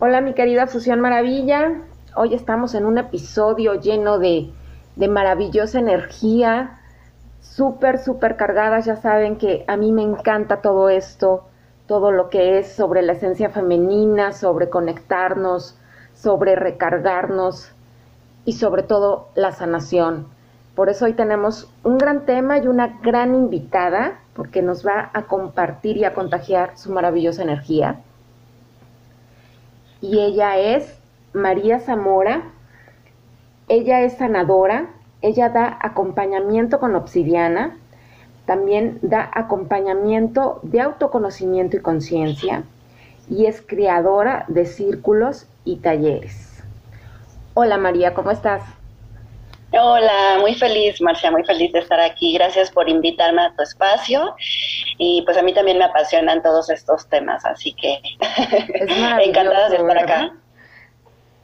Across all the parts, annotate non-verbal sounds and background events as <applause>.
Hola mi querida Fusión Maravilla, hoy estamos en un episodio lleno de, de maravillosa energía, súper, súper cargadas, ya saben que a mí me encanta todo esto, todo lo que es sobre la esencia femenina, sobre conectarnos, sobre recargarnos y sobre todo la sanación. Por eso hoy tenemos un gran tema y una gran invitada, porque nos va a compartir y a contagiar su maravillosa energía. Y ella es María Zamora. Ella es sanadora, ella da acompañamiento con obsidiana, también da acompañamiento de autoconocimiento y conciencia y es creadora de círculos y talleres. Hola María, ¿cómo estás? Hola, muy feliz, Marcia, muy feliz de estar aquí. Gracias por invitarme a tu espacio. Y pues a mí también me apasionan todos estos temas, así que <laughs> encantada de estar acá.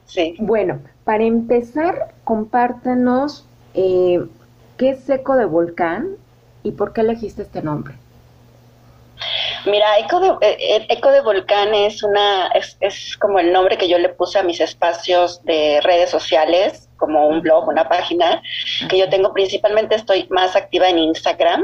Sí. Bueno, para empezar, compártenos eh, qué es Eco de Volcán y por qué elegiste este nombre. Mira, Eco de, eh, eh, Eco de Volcán es una es, es, como el nombre que yo le puse a mis espacios de redes sociales, como un blog, una página que yo tengo. Principalmente estoy más activa en Instagram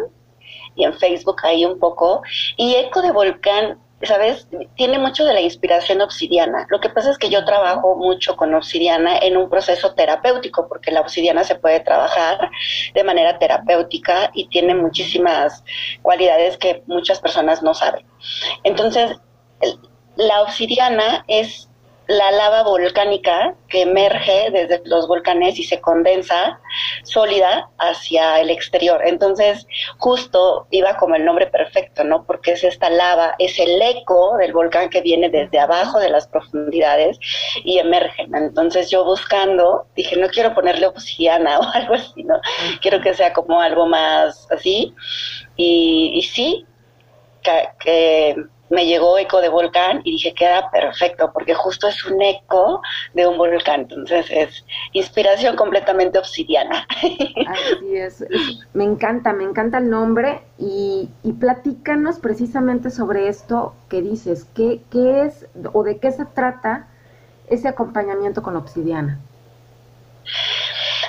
y en Facebook ahí un poco. Y Eco de Volcán ¿sabes? Tiene mucho de la inspiración obsidiana. Lo que pasa es que yo trabajo mucho con obsidiana en un proceso terapéutico, porque la obsidiana se puede trabajar de manera terapéutica y tiene muchísimas cualidades que muchas personas no saben. Entonces, la obsidiana es la lava volcánica que emerge desde los volcanes y se condensa sólida hacia el exterior. Entonces, justo iba como el nombre perfecto, ¿no? Porque es esta lava, es el eco del volcán que viene desde abajo de las profundidades y emerge. Entonces, yo buscando, dije, no quiero ponerle obsidiana <laughs> o algo así, ¿no? Quiero que sea como algo más así. Y, sí, que me llegó eco de volcán y dije queda perfecto porque justo es un eco de un volcán, entonces es inspiración completamente obsidiana. <laughs> Así es, me encanta, me encanta el nombre y, y platícanos precisamente sobre esto que dices, ¿qué, ¿qué es o de qué se trata ese acompañamiento con obsidiana?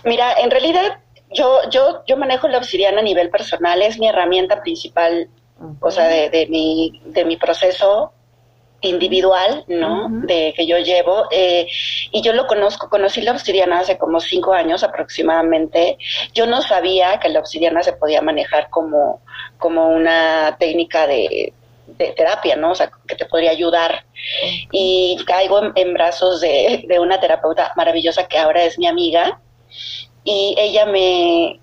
Mira, en realidad yo, yo, yo manejo la obsidiana a nivel personal, es mi herramienta principal o sea, de, de, mi, de mi proceso individual, ¿no? De que yo llevo. Eh, y yo lo conozco, conocí la obsidiana hace como cinco años aproximadamente. Yo no sabía que la obsidiana se podía manejar como, como una técnica de, de terapia, ¿no? O sea, que te podría ayudar. Y caigo en, en brazos de, de, una terapeuta maravillosa que ahora es mi amiga. Y ella me,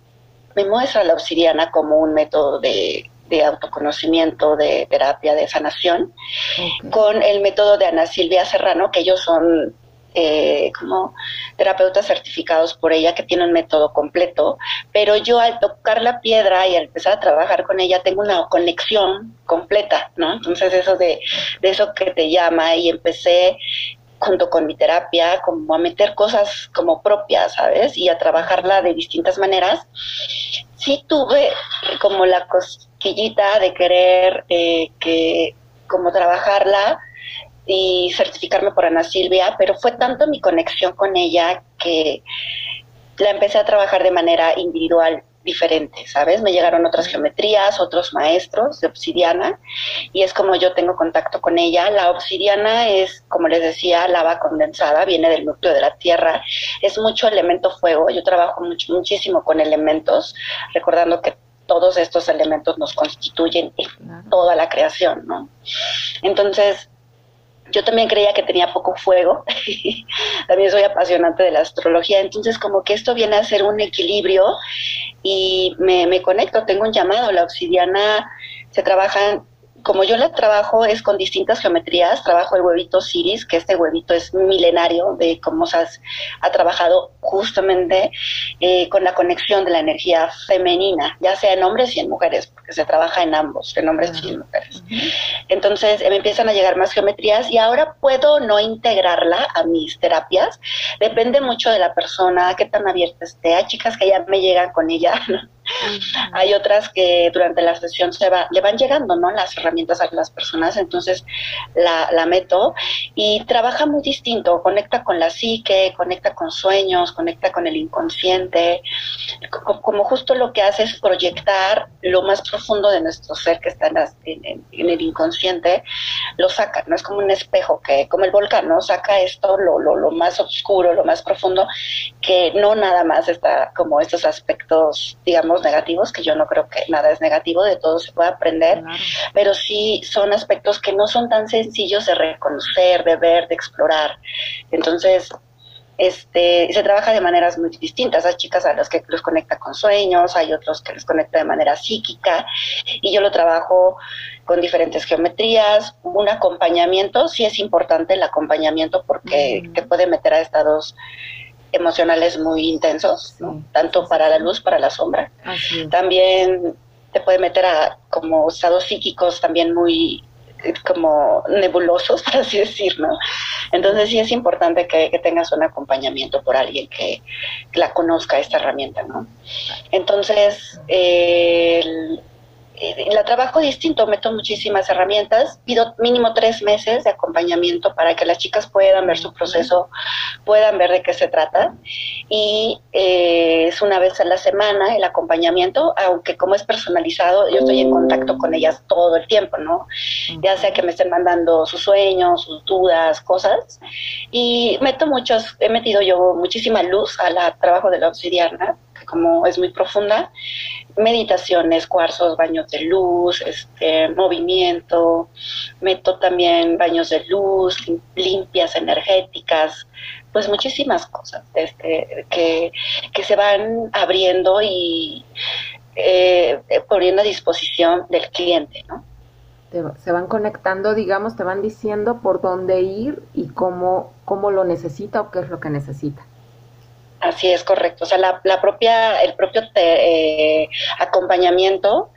me muestra la obsidiana como un método de de autoconocimiento, de terapia, de sanación, okay. con el método de Ana Silvia Serrano, que ellos son eh, como terapeutas certificados por ella, que tienen un método completo, pero yo al tocar la piedra y al empezar a trabajar con ella tengo una conexión completa, ¿no? Entonces eso de, de eso que te llama y empecé junto con mi terapia, como a meter cosas como propias, ¿sabes? Y a trabajarla de distintas maneras. Sí tuve como la cosquillita de querer eh, que como trabajarla y certificarme por Ana Silvia, pero fue tanto mi conexión con ella que la empecé a trabajar de manera individual diferente, ¿sabes? Me llegaron otras geometrías, otros maestros de obsidiana y es como yo tengo contacto con ella. La obsidiana es, como les decía, lava condensada, viene del núcleo de la tierra, es mucho elemento fuego. Yo trabajo mucho, muchísimo con elementos, recordando que todos estos elementos nos constituyen toda la creación, ¿no? Entonces, yo también creía que tenía poco fuego, <laughs> también soy apasionante de la astrología, entonces como que esto viene a ser un equilibrio y me, me, conecto, tengo un llamado, la obsidiana se trabaja como yo la trabajo es con distintas geometrías, trabajo el huevito Siris, que este huevito es milenario de cómo se ha trabajado justamente eh, con la conexión de la energía femenina, ya sea en hombres y en mujeres, porque se trabaja en ambos, en hombres y en mujeres. Entonces me empiezan a llegar más geometrías y ahora puedo no integrarla a mis terapias, depende mucho de la persona, qué tan abierta esté. Hay chicas que ya me llegan con ella, <laughs> Hay otras que durante la sesión se va, le van llegando, ¿no? Las herramientas a las personas, entonces la, meto y trabaja muy distinto, conecta con la psique, conecta con sueños, conecta con el inconsciente, como, justo lo que hace es proyectar lo más profundo de nuestro ser que está en, en, el inconsciente, lo saca, ¿no? Es como un espejo que, como el volcán, ¿no? Saca esto, lo, lo, lo más oscuro, lo más profundo, que no nada más está como estos aspectos, digamos, negativos, que yo no creo que nada es negativo, de todo se puede aprender, pero sí son aspectos que no son tan sencillos de reconocer, de ver, de explorar. Entonces, este, se trabaja de maneras muy distintas. Hay chicas a las que los conecta con sueños, hay otros que les conecta de manera psíquica, y yo lo trabajo con diferentes geometrías. Un acompañamiento, sí es importante el acompañamiento porque te puede meter a estados emocionales muy intensos, tanto para la luz, para la sombra. También te puede meter a como estados psíquicos también muy eh, como nebulosos, <laughs> por así decir, ¿no? Entonces sí es importante que, tengas un acompañamiento por alguien que, la conozca esta herramienta, ¿no? Entonces, el, eh, la trabajo distinto, meto muchísimas herramientas, pido mínimo tres meses de acompañamiento para que las chicas puedan ver su proceso, puedan ver de qué se trata. Y eh, es una vez a la semana el acompañamiento, aunque como es personalizado, yo estoy en contacto con ellas todo el tiempo, ¿no? Ya sea que me estén mandando sus sueños, sus dudas, cosas. Y meto muchos, he metido yo muchísima luz al trabajo de la obsidiana, que como es muy profunda meditaciones, cuarzos, baños de luz, este, movimiento, meto también baños de luz, limpias energéticas, pues muchísimas cosas este, que, que se van abriendo y eh, poniendo a disposición del cliente, ¿no? se van conectando, digamos, te van diciendo por dónde ir y cómo, cómo lo necesita o qué es lo que necesita. Así es correcto. O sea, la, la propia, el propio eh, acompañamiento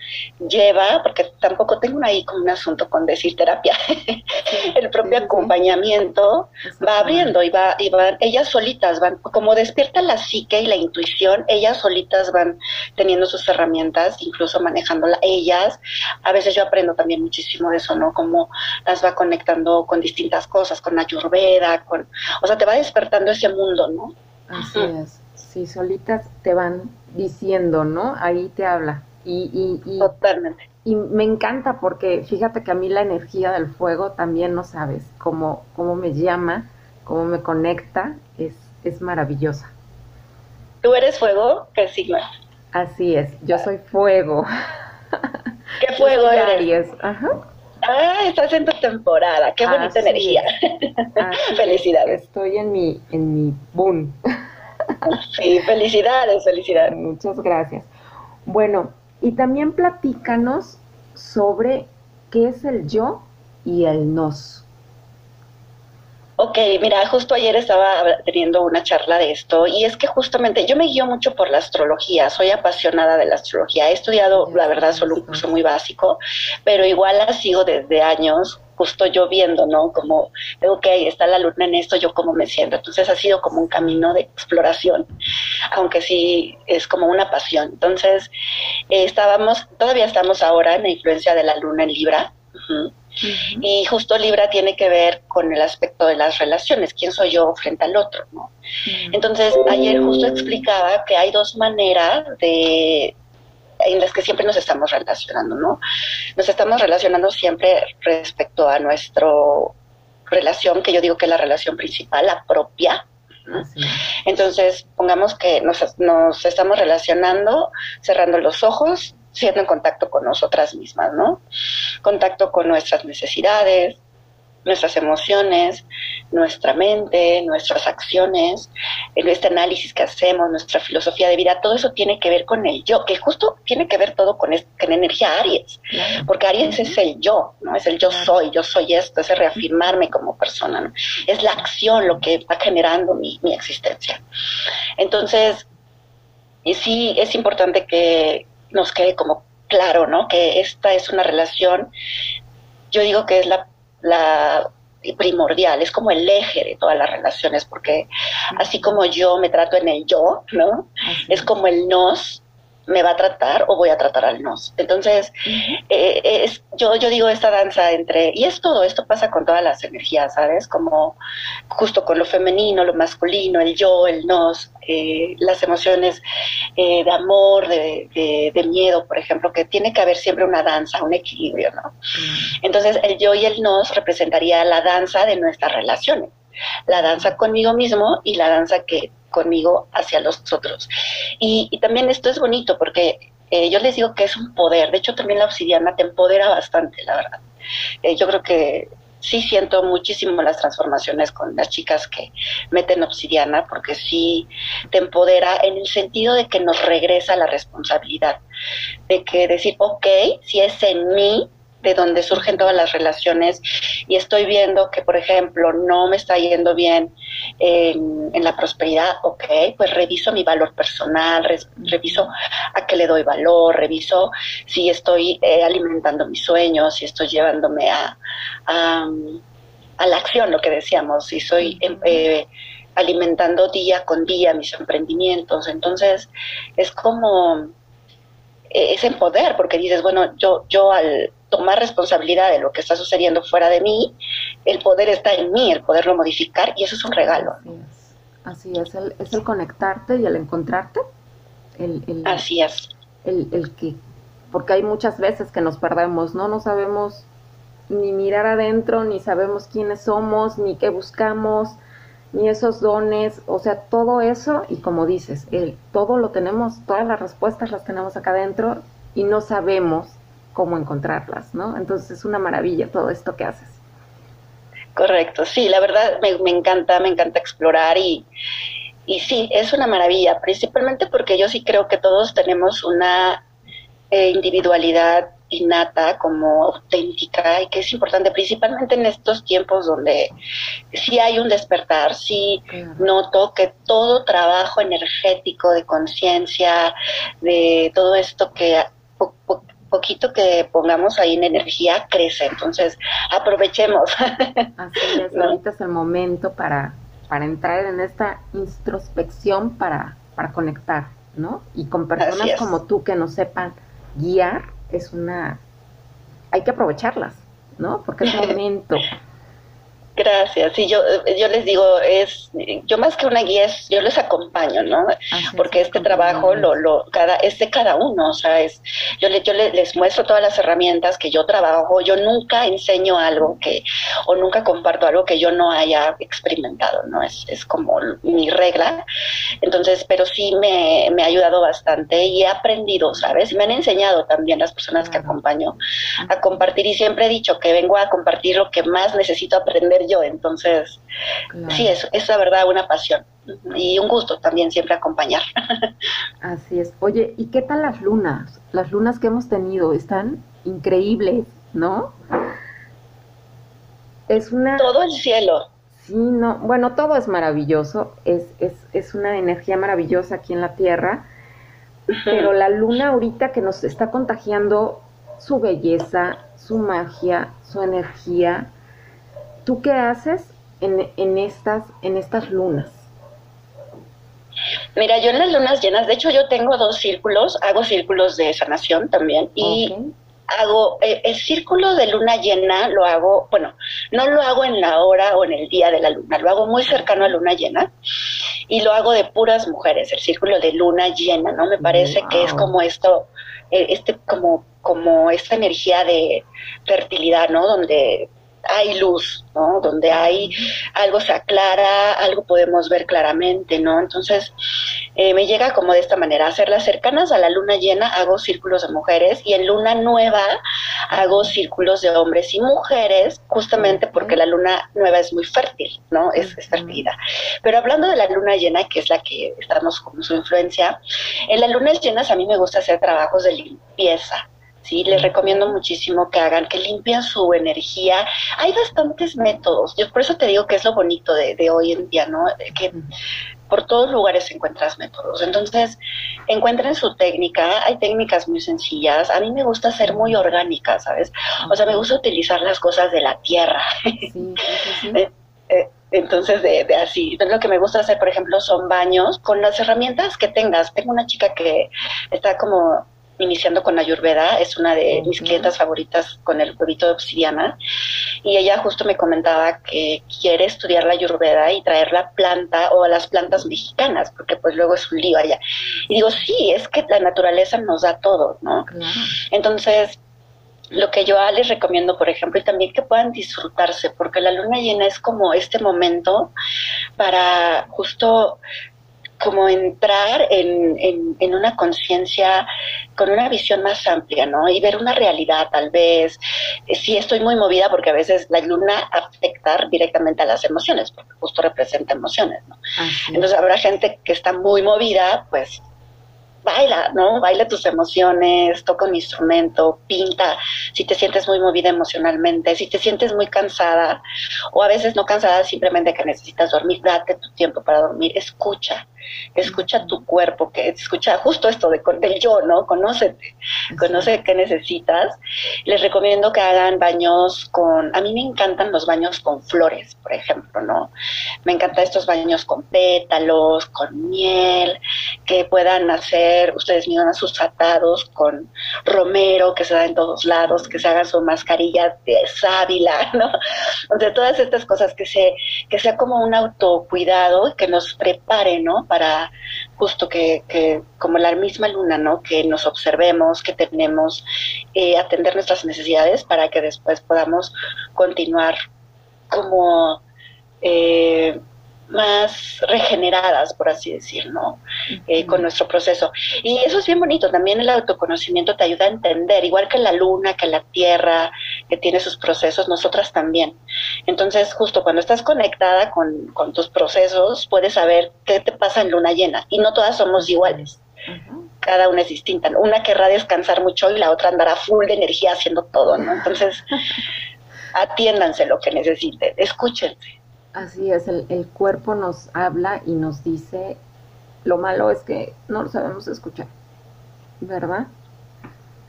lleva, porque tampoco tengo ahí como un asunto con decir terapia, <laughs> el propio acompañamiento va abriendo y va, y van, ellas solitas van, como despierta la psique y la intuición, ellas solitas van teniendo sus herramientas, incluso manejándola ellas. A veces yo aprendo también muchísimo de eso, ¿no? Cómo las va conectando con distintas cosas, con ayurveda, con, o sea, te va despertando ese mundo, ¿no? Así es. Sí, solitas te van diciendo, ¿no? Ahí te habla. Y, y, Totalmente. Y me encanta porque fíjate que a mí la energía del fuego también no sabes cómo, cómo me llama, cómo me conecta, es, es maravillosa. ¿Tú eres fuego? ¿Qué signo? Así es, yo soy fuego. ¿Qué <laughs> fuego eres? Aries. Ajá. Ah, estás en tu temporada, qué bonita energía. <laughs> felicidades. Estoy en mi, en mi boom. <laughs> sí, felicidades, felicidades. Muchas gracias. Bueno, y también platícanos sobre qué es el yo y el nos. Ok, mira, justo ayer estaba teniendo una charla de esto y es que justamente yo me guío mucho por la astrología, soy apasionada de la astrología, he estudiado, la verdad, solo un curso muy básico, pero igual la sigo desde años, justo yo viendo, ¿no? Como, ok, está la luna en esto, yo cómo me siento. Entonces ha sido como un camino de exploración, aunque sí es como una pasión. Entonces, eh, estábamos, todavía estamos ahora en la influencia de la luna en Libra. Y justo Libra tiene que ver con el aspecto de las relaciones, quién soy yo frente al otro, ¿no? Entonces, ayer justo explicaba que hay dos maneras de en las que siempre nos estamos relacionando, ¿no? Nos estamos relacionando siempre respecto a nuestra relación, que yo digo que es la relación principal, la propia, entonces, pongamos que nos, nos, estamos relacionando cerrando los ojos siendo en contacto con nosotras mismas, ¿no? Contacto con nuestras necesidades, nuestras emociones, nuestra mente, nuestras acciones, este análisis que hacemos, nuestra filosofía de vida, todo eso tiene que ver con el yo, que justo tiene que ver todo con, con energía Aries, porque Aries es el yo, ¿no? Es el yo soy, yo soy esto, es el reafirmarme como persona, ¿no? Es la acción lo que va generando mi, mi existencia. Entonces, y sí es importante que nos quede como claro, ¿no? Que esta es una relación, yo digo que es la, la primordial, es como el eje de todas las relaciones, porque así como yo me trato en el yo, ¿no? Es como el nos me va a tratar o voy a tratar al nos. Entonces, eh, es, yo, yo digo esta danza entre, y es todo, esto pasa con todas las energías, ¿sabes? Como justo con lo femenino, lo masculino, el yo, el nos, eh, las emociones eh, de amor, de, de, miedo, por ejemplo, que tiene que haber siempre una danza, un equilibrio, ¿no? Entonces, el yo y el nos representaría la danza de nuestras relaciones la danza conmigo mismo y la danza que conmigo hacia los otros. Y, también esto es bonito porque eh, yo les digo que es un poder, de hecho también la obsidiana te empodera bastante, la verdad. Eh, yo creo que sí siento muchísimo las transformaciones con las chicas que meten obsidiana, porque sí te empodera en el sentido de que nos regresa la responsabilidad, de que decir, ok, si es en mí, de donde surgen todas las relaciones y estoy viendo que, por ejemplo, no me está yendo bien en, la prosperidad, ok, pues reviso mi valor personal, reviso a qué le doy valor, reviso si estoy eh, alimentando mis sueños, si estoy llevándome a, a, la acción, lo que decíamos, si estoy em, eh, alimentando día con día mis emprendimientos. Entonces, es como eh, es en poder, porque dices, bueno, yo, yo al tomar responsabilidad de lo que está sucediendo fuera de mí, el poder está en mí, el poderlo modificar, y eso es un regalo. Así es, el, es el conectarte y el encontrarte. El, el, Así es. El, el que, porque hay muchas veces que nos perdemos, ¿no? No sabemos ni mirar adentro, ni sabemos quiénes somos, ni qué buscamos, ni esos dones, o sea, todo eso, y como dices, el, todo lo tenemos, todas las respuestas las tenemos acá adentro y no sabemos cómo encontrarlas, ¿no? Entonces es una maravilla todo esto que haces. Correcto, sí, la verdad me, encanta, me encanta explorar y, y sí, es una maravilla, principalmente porque yo sí creo que todos tenemos una eh, individualidad innata, como auténtica y que es importante, principalmente en estos tiempos donde sí hay un despertar, sí noto que todo trabajo energético de conciencia, de todo esto que poquito que pongamos ahí en energía crece. Entonces, aprovechemos. <laughs> Así es, ahorita es el momento para, para entrar en esta introspección para, para conectar, ¿no? Y con personas como tú que nos sepan guiar, es una... hay que aprovecharlas, ¿no? Porque es <laughs> momento. Gracias. Sí, yo, yo les digo, es, yo más que una guía, es, yo les acompaño, ¿no? Porque este trabajo lo, lo, cada, es de cada uno, o sea, es, yo, le, yo les, muestro todas las herramientas que yo trabajo, yo nunca enseño algo que, o nunca comparto algo que yo no haya experimentado, ¿no? Es, es como mi regla. Entonces, pero sí me, me ha ayudado bastante y he aprendido, ¿sabes? Y me han enseñado también las personas que acompaño a compartir y siempre he dicho que vengo a compartir lo que más necesito aprender yo. Entonces, sí, es, es la verdad una pasión y un gusto también siempre acompañar. <laughs> Así es. Oye, ¿y qué tal las lunas? Las lunas que hemos tenido están increíbles, ¿no? Es una... Todo el cielo. Sí, no, bueno, todo es maravilloso, es, es, es una energía maravillosa aquí en la Tierra, pero la luna ahorita que nos está contagiando su belleza, su magia, su energía, ¿Tú qué haces en, en, estas, en estas lunas? Mira, yo en las lunas llenas, de hecho yo tengo dos círculos, hago círculos de sanación también y hago eh, el círculo de luna llena, lo hago, bueno, no lo hago en la hora o en el día de la luna, lo hago muy cercano a luna llena y lo hago de puras mujeres, el círculo de luna llena, ¿no? Me parece que es como esto, eh, este como como esta energía de fertilidad, ¿no? Donde hay luz, ¿no? Donde hay algo se aclara, algo podemos ver claramente, ¿no? Entonces, eh, me llega como de esta manera, hacerlas cercanas a la luna llena, hago círculos de mujeres y en luna nueva hago círculos de hombres y mujeres, justamente porque la luna nueva es muy fértil, ¿no? Es, es fertilidad. Pero hablando de la luna llena, que es la que estamos con su influencia, en las lunas llenas a mí me gusta hacer trabajos de limpieza, ¿sí? Les recomiendo muchísimo que hagan, que limpien su energía. Hay bastantes métodos, yo por eso te digo que es lo bonito de, de hoy en día, ¿no? Que por todos lugares encuentras métodos. Entonces, encuentren su técnica. Hay técnicas muy sencillas. A mí me gusta ser muy orgánica, ¿sabes? O sea, me gusta utilizar las cosas de la tierra. Sí, <laughs> eh, eh, entonces, de, de, así, lo que me gusta hacer, por ejemplo, son baños con las herramientas que tengas. Tengo una chica que está como iniciando con Ayurveda, es una de mis clientas favoritas con el huevito de obsidiana, y ella justo me comentaba que quiere estudiar la Ayurveda y traer la planta o las plantas mexicanas, porque pues luego es un lío allá. Y digo, sí, es que la naturaleza nos da todo, ¿no? Entonces, lo que yo les recomiendo, por ejemplo, y también que puedan disfrutarse, porque la luna llena es como este momento para justo como entrar en, en, una conciencia con una visión más amplia, ¿no? Y ver una realidad, tal vez. Eh, sí, estoy muy movida porque a veces la luna afecta directamente a las emociones, porque justo representa emociones, ¿no? Entonces habrá gente que está muy movida, pues baila, ¿no? Baila tus emociones, toca un instrumento, pinta, si te sientes muy movida emocionalmente, si te sientes muy cansada o a veces no cansada, simplemente que necesitas dormir, date tu tiempo para dormir, escucha, escucha tu cuerpo, que escucha justo esto de, del yo, ¿no? Conócete, conoce qué necesitas. Les recomiendo que hagan baños con, a mí me encantan los baños con flores, por ejemplo, ¿no? Me encantan estos baños con pétalos, con miel, que puedan hacer, ustedes miran sus atados con romero, que se da en todos lados, que se hagan su mascarilla de sábila, <laughs> ¿no? O sea, todas estas cosas que se, que sea como un autocuidado, que nos prepare, ¿no? para justo que, que, como la misma luna, ¿no? Que nos observemos, que tenemos, eh, atender nuestras necesidades para que después podamos continuar como eh, más regeneradas, por así decir, ¿no? Eh, con nuestro proceso. Y eso es bien bonito, también el autoconocimiento te ayuda a entender, igual que la luna, que la tierra, que tiene sus procesos, nosotras también. Entonces, justo cuando estás conectada con, con tus procesos, puedes saber qué te pasa en luna llena. Y no todas somos iguales. Cada una es distinta. Una querrá descansar mucho y la otra andará full de energía haciendo todo, ¿no? Entonces, <laughs> atiéndanse lo que necesiten, escúchense Así es, el, el, cuerpo nos habla y nos dice, lo malo es que no lo sabemos escuchar, ¿verdad?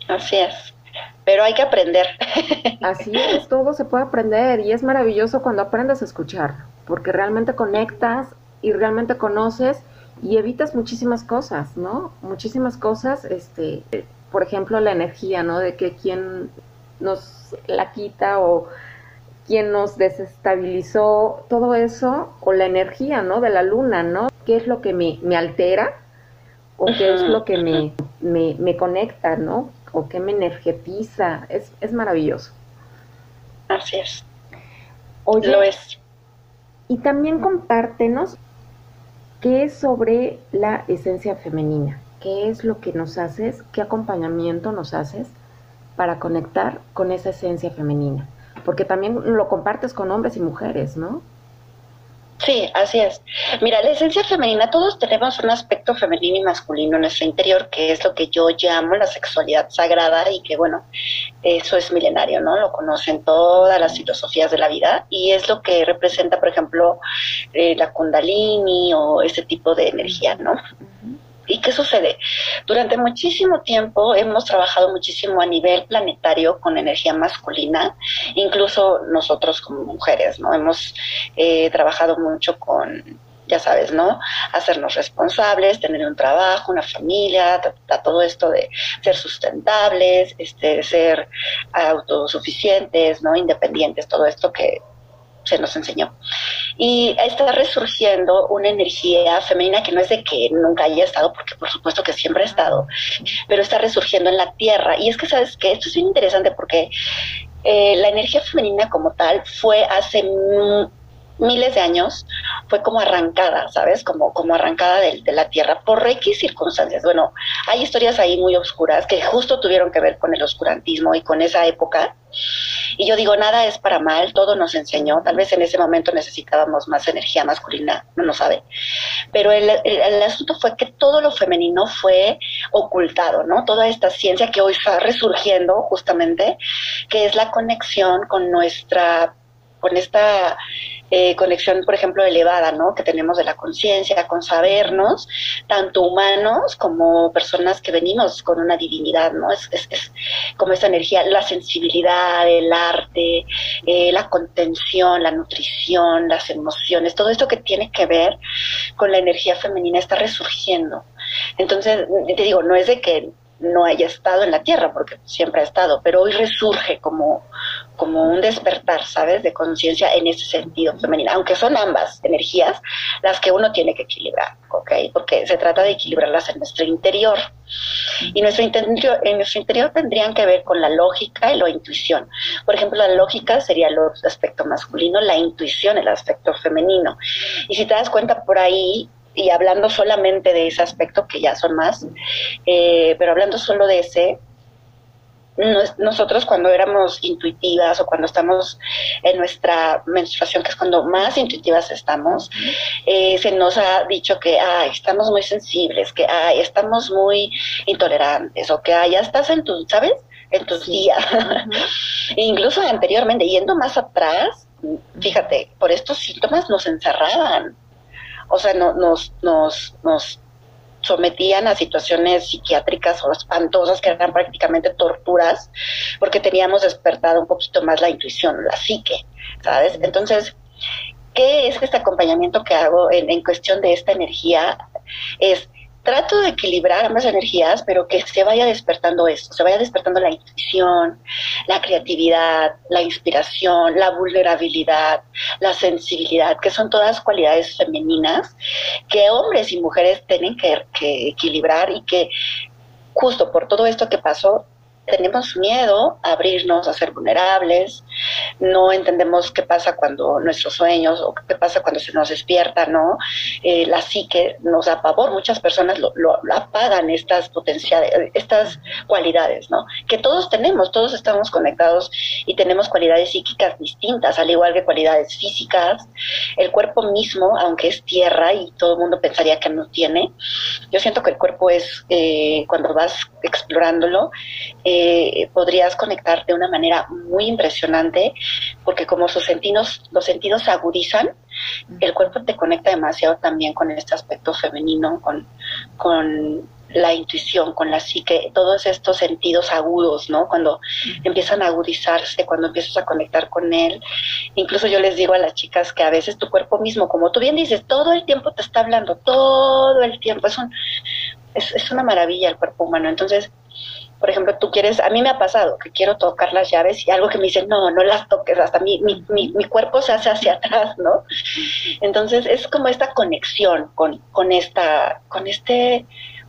Así es, pero hay que aprender. <laughs> Así es, todo se puede aprender y es maravilloso cuando aprendes a escuchar, porque realmente conectas y realmente conoces y evitas muchísimas cosas, ¿no? Muchísimas cosas, este, por ejemplo, la energía, ¿no? De que quien nos la quita o quien nos desestabilizó todo eso o la energía, ¿no? De la luna, ¿no? ¿Qué es lo que me, me altera o qué es lo que me, me, me, conecta, ¿no? O qué me energetiza. Es, es maravilloso. Así es. Oye, lo es. Y también compártenos qué es sobre la esencia femenina. ¿Qué es lo que nos haces? ¿Qué acompañamiento nos haces para conectar con esa esencia femenina? Porque también lo compartes con hombres y mujeres, ¿no? Sí, así es. Mira, la esencia femenina, todos tenemos un aspecto femenino y masculino en nuestro interior, que es lo que yo llamo la sexualidad sagrada y que, bueno, eso es milenario, ¿no? Lo conocen todas las filosofías de la vida y es lo que representa, por ejemplo, eh, la kundalini o ese tipo de energía, ¿no? ¿Y qué sucede? Durante muchísimo tiempo hemos trabajado muchísimo a nivel planetario con energía masculina, incluso nosotros como mujeres, ¿no? Hemos eh, trabajado mucho con ya sabes, ¿no? Hacernos responsables, tener un trabajo, una familia, todo esto de ser sustentables, este, ser autosuficientes, ¿no? Independientes, todo esto que se nos enseñó. Y está resurgiendo una energía femenina que no es de que nunca haya estado, porque por supuesto que siempre ha estado, pero está resurgiendo en la tierra. Y es que, ¿sabes que Esto es bien interesante porque eh, la energía femenina como tal fue hace miles de años, fue como arrancada, ¿sabes? Como, como arrancada de, la tierra por X circunstancias. Bueno, hay historias ahí muy oscuras que justo tuvieron que ver con el oscurantismo y con esa época. Y yo digo, nada es para mal, todo nos enseñó. Tal vez en ese momento necesitábamos más energía masculina, no lo sabe. Pero el, el, asunto fue que todo lo femenino fue ocultado, ¿no? Toda esta ciencia que hoy está resurgiendo justamente, que es la conexión con nuestra, con esta eh, conexión, por ejemplo, elevada, ¿no? Que tenemos de la conciencia, con sabernos, tanto humanos como personas que venimos con una divinidad, ¿no? Es, es, como esa energía, la sensibilidad, el arte, eh, la contención, la nutrición, las emociones, todo esto que tiene que ver con la energía femenina está resurgiendo. Entonces, te digo, no es de que no haya estado en la tierra, porque siempre ha estado, pero hoy resurge como, como un despertar, ¿sabes?, de conciencia en ese sentido femenino, aunque son ambas energías las que uno tiene que equilibrar, ¿ok? Porque se trata de equilibrarlas en nuestro interior. Y nuestro interior, en nuestro interior tendrían que ver con la lógica y la intuición. Por ejemplo, la lógica sería el aspecto masculino, la intuición el aspecto femenino. Y si te das cuenta por ahí, y hablando solamente de ese aspecto, que ya son más, eh, pero hablando solo de ese, nosotros cuando éramos intuitivas o cuando estamos en nuestra menstruación, que es cuando más intuitivas estamos, eh, se nos ha dicho que ay, estamos muy sensibles, que ay, estamos muy intolerantes o que ay, ya estás en tu, ¿sabes? En tus días. <laughs> Incluso anteriormente, yendo más atrás, fíjate, por estos síntomas nos encerraban o sea, no, nos, nos, nos sometían a situaciones psiquiátricas o espantosas que eran prácticamente torturas porque teníamos despertado un poquito más la intuición, la psique, ¿sabes? Entonces, ¿qué es este acompañamiento que hago en, en cuestión de esta energía? Es trato de equilibrar ambas energías, pero que se vaya despertando esto, se vaya despertando la intuición, la creatividad, la inspiración, la vulnerabilidad, la sensibilidad, que son todas cualidades femeninas que hombres y mujeres tienen que, equilibrar y que justo por todo esto que pasó, tenemos miedo a abrirnos, a ser vulnerables, no entendemos qué pasa cuando nuestros sueños o qué pasa cuando se nos despierta, ¿no? Eh, la psique nos da pavor, muchas personas lo, lo, apagan estas potenciales, estas cualidades, ¿no? Que todos tenemos, todos estamos conectados y tenemos cualidades psíquicas distintas, al igual que cualidades físicas. El cuerpo mismo, aunque es tierra y todo el mundo pensaría que no tiene, yo siento que el cuerpo es, eh, cuando vas explorándolo, eh, podrías conectar de una manera muy impresionante, porque como sus sentidos, los sentidos se agudizan, el cuerpo te conecta demasiado también con este aspecto femenino, con, con la intuición, con la psique, todos estos sentidos agudos, ¿no? Cuando empiezan a agudizarse, cuando empiezas a conectar con él. Incluso yo les digo a las chicas que a veces tu cuerpo mismo, como tú bien dices, todo el tiempo te está hablando, todo el tiempo. Es, un, es, es una maravilla el cuerpo humano. Entonces, por ejemplo, tú quieres, a mí me ha pasado que quiero tocar las llaves y algo que me dice, no, no las toques, hasta mi, mi, mi, cuerpo se hace hacia <laughs> atrás, ¿no? Entonces es como esta conexión con, con, esta, con, este,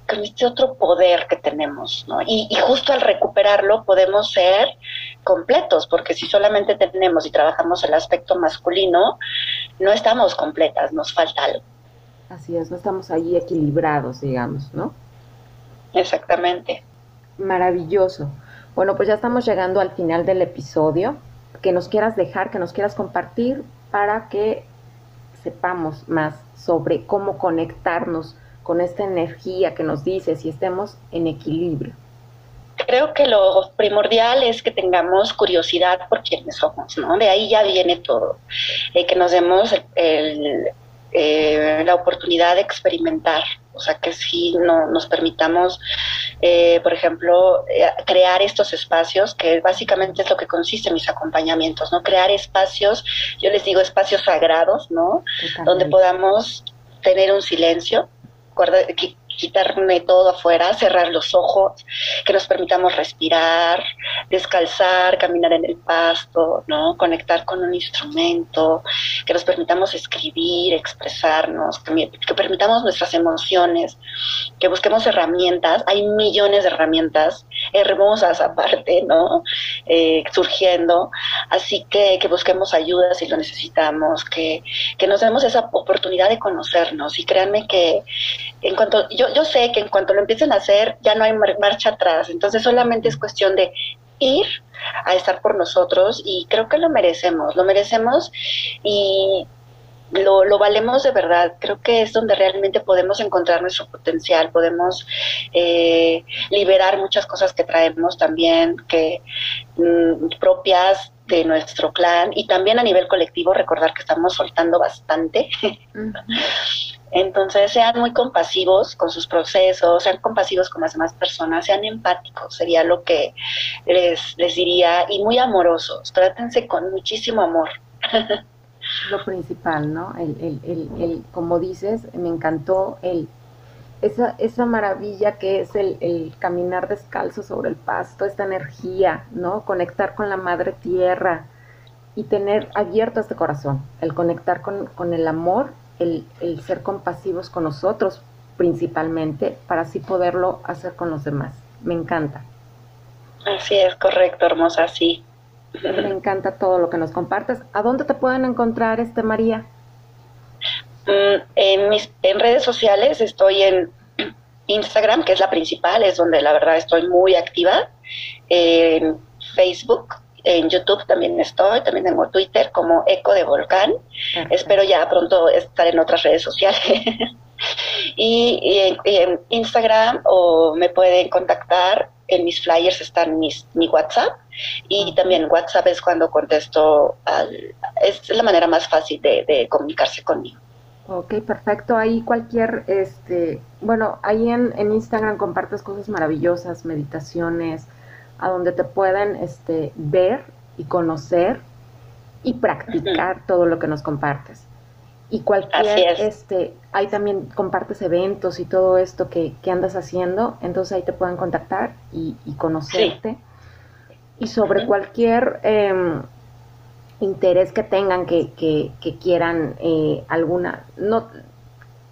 con este otro poder que tenemos, ¿no? Y, y justo al recuperarlo podemos ser completos, porque si solamente tenemos y trabajamos el aspecto masculino, no estamos completas, nos falta algo. Así es, no estamos ahí equilibrados, digamos, ¿no? Exactamente. Maravilloso. Bueno, pues ya estamos llegando al final del episodio. Que nos quieras dejar, que nos quieras compartir para que sepamos más sobre cómo conectarnos con esta energía que nos dices y estemos en equilibrio. Creo que lo primordial es que tengamos curiosidad por quiénes somos, ¿no? De ahí ya viene todo. Eh, que nos demos el, eh, la oportunidad de experimentar o sea, que sí no, nos permitamos, eh, por ejemplo, eh, crear estos espacios, que básicamente es lo que consiste en mis acompañamientos, ¿no? Crear espacios, yo les digo espacios sagrados, ¿no? Donde podamos tener un silencio, quitarme todo afuera, cerrar los ojos, que nos permitamos respirar, descalzar, caminar en el pasto, ¿no? Conectar con un instrumento, que nos permitamos escribir, expresarnos, que, que permitamos nuestras emociones, que busquemos herramientas. Hay millones de herramientas hermosas aparte, ¿no? Eh, surgiendo. Así que, que busquemos ayuda si lo necesitamos, que, que nos demos esa oportunidad de conocernos. Y créanme que en cuanto, yo, yo sé que en cuanto lo empiecen a hacer, ya no hay marcha atrás. Entonces solamente es cuestión de ir a estar por nosotros y creo que lo merecemos, lo merecemos y lo, lo, valemos de verdad. Creo que es donde realmente podemos encontrar nuestro potencial, podemos eh, liberar muchas cosas que traemos también, que mm, propias de nuestro clan y también a nivel colectivo recordar que estamos soltando bastante. Entonces sean muy compasivos con sus procesos, sean compasivos con las demás personas, sean empáticos, sería lo que les, les diría, y muy amorosos, trátense con muchísimo amor. <laughs> lo principal, ¿no? El, el, el, el, como dices, me encantó el, esa, esa maravilla que es el, caminar descalzo sobre el pasto, esta energía, ¿no? Conectar con la madre tierra y tener abierto este corazón, el conectar con, con el amor, el, el ser compasivos con nosotros principalmente, para así poderlo hacer con los demás. Me encanta. Así es, correcto, hermosa, sí. Me encanta todo lo que nos compartes. ¿A dónde te pueden encontrar, este María? Mm, en mis en redes sociales estoy en Instagram, que es la principal, es donde la verdad estoy muy activa. En Facebook, en YouTube también estoy, también tengo Twitter como Eco de Volcán. Espero ya pronto estar en otras redes sociales. <laughs> y, en, Instagram o me pueden contactar, en mis flyers están mis, mi WhatsApp y también WhatsApp es cuando contesto, al, es la manera más fácil de, comunicarse conmigo. Ok, perfecto. Ahí cualquier, este, bueno, ahí en, en, Instagram compartes cosas maravillosas, meditaciones, a donde te puedan este, ver y conocer y practicar todo lo que nos compartes. Y cualquier, este, ahí también compartes eventos y todo esto que, que andas haciendo, entonces ahí te pueden contactar y, y conocerte. Y sobre cualquier eh, interés que tengan, que, que, que quieran eh, alguna, no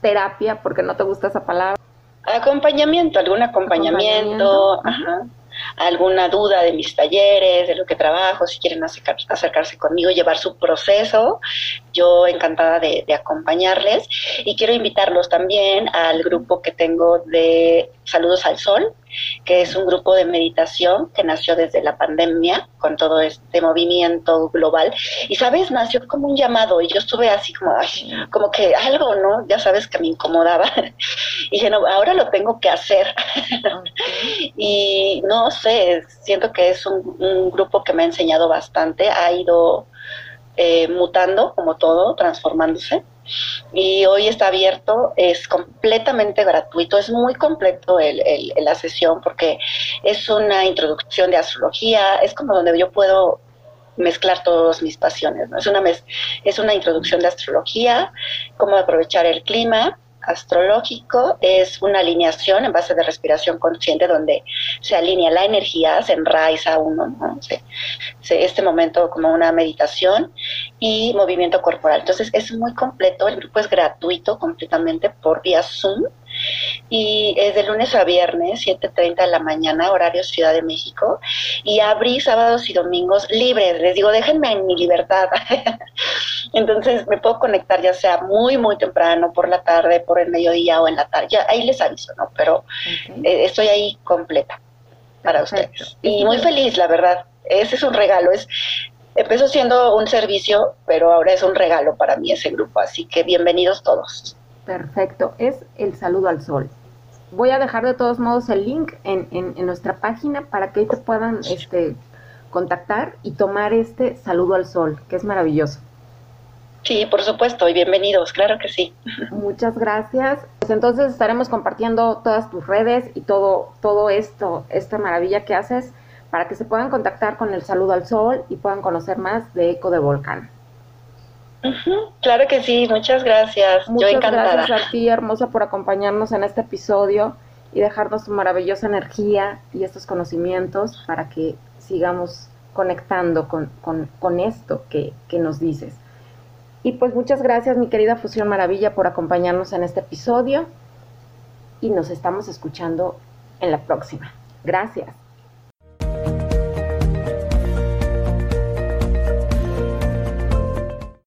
terapia, porque no te gusta esa palabra. Acompañamiento, algún acompañamiento, Ajá alguna duda de mis talleres, de lo que trabajo, si quieren acercarse conmigo, llevar su proceso, yo encantada de, acompañarles. Y quiero invitarlos también al grupo que tengo de Saludos al Sol, que es un grupo de meditación que nació desde la pandemia con todo este movimiento global. Y sabes, nació como un llamado y yo estuve así como, como que algo, ¿no? Ya sabes que me incomodaba. <laughs> y dije, no, ahora lo tengo que hacer. <laughs> y no sé, siento que es un, un grupo que me ha enseñado bastante, ha ido eh, mutando como todo, transformándose. Y hoy está abierto, es completamente gratuito, es muy completo el, la sesión porque es una introducción de astrología, es como donde yo puedo mezclar todas mis pasiones. ¿no? Es, una es una introducción de astrología, cómo aprovechar el clima, astrológico es una alineación en base de respiración consciente donde se alinea la energía, se enraiza uno, ¿no? este momento como una meditación y movimiento corporal. Entonces es muy completo, el grupo es gratuito completamente por vía Zoom y es de lunes a viernes, 7.30 de la mañana, horario Ciudad de México, y abrí sábados y domingos libres, les digo, déjenme en mi libertad. <laughs> Entonces me puedo conectar ya sea muy, muy temprano, por la tarde, por el mediodía o en la tarde, ya, ahí les aviso, ¿no? Pero eh, estoy ahí completa para ustedes. Y muy feliz, la verdad. Ese es un regalo, es empezó siendo un servicio, pero ahora es un regalo para mí ese grupo, así que bienvenidos todos. Perfecto, es el saludo al sol. Voy a dejar de todos modos el link en, en, nuestra página para que te puedan este, contactar y tomar este saludo al sol, que es maravilloso. Sí, por supuesto, y bienvenidos, claro que sí. Muchas gracias. Pues entonces estaremos compartiendo todas tus redes y todo, todo esto, esta maravilla que haces para que se puedan contactar con el saludo al sol y puedan conocer más de Eco de Volcán claro que sí, muchas gracias. Muchas Yo encantada. gracias a ti, hermosa, por acompañarnos en este episodio y dejarnos tu maravillosa energía y estos conocimientos para que sigamos conectando con, con, esto que, que nos dices. Y pues muchas gracias, mi querida Fusión Maravilla, por acompañarnos en este episodio y nos estamos escuchando en la próxima. Gracias.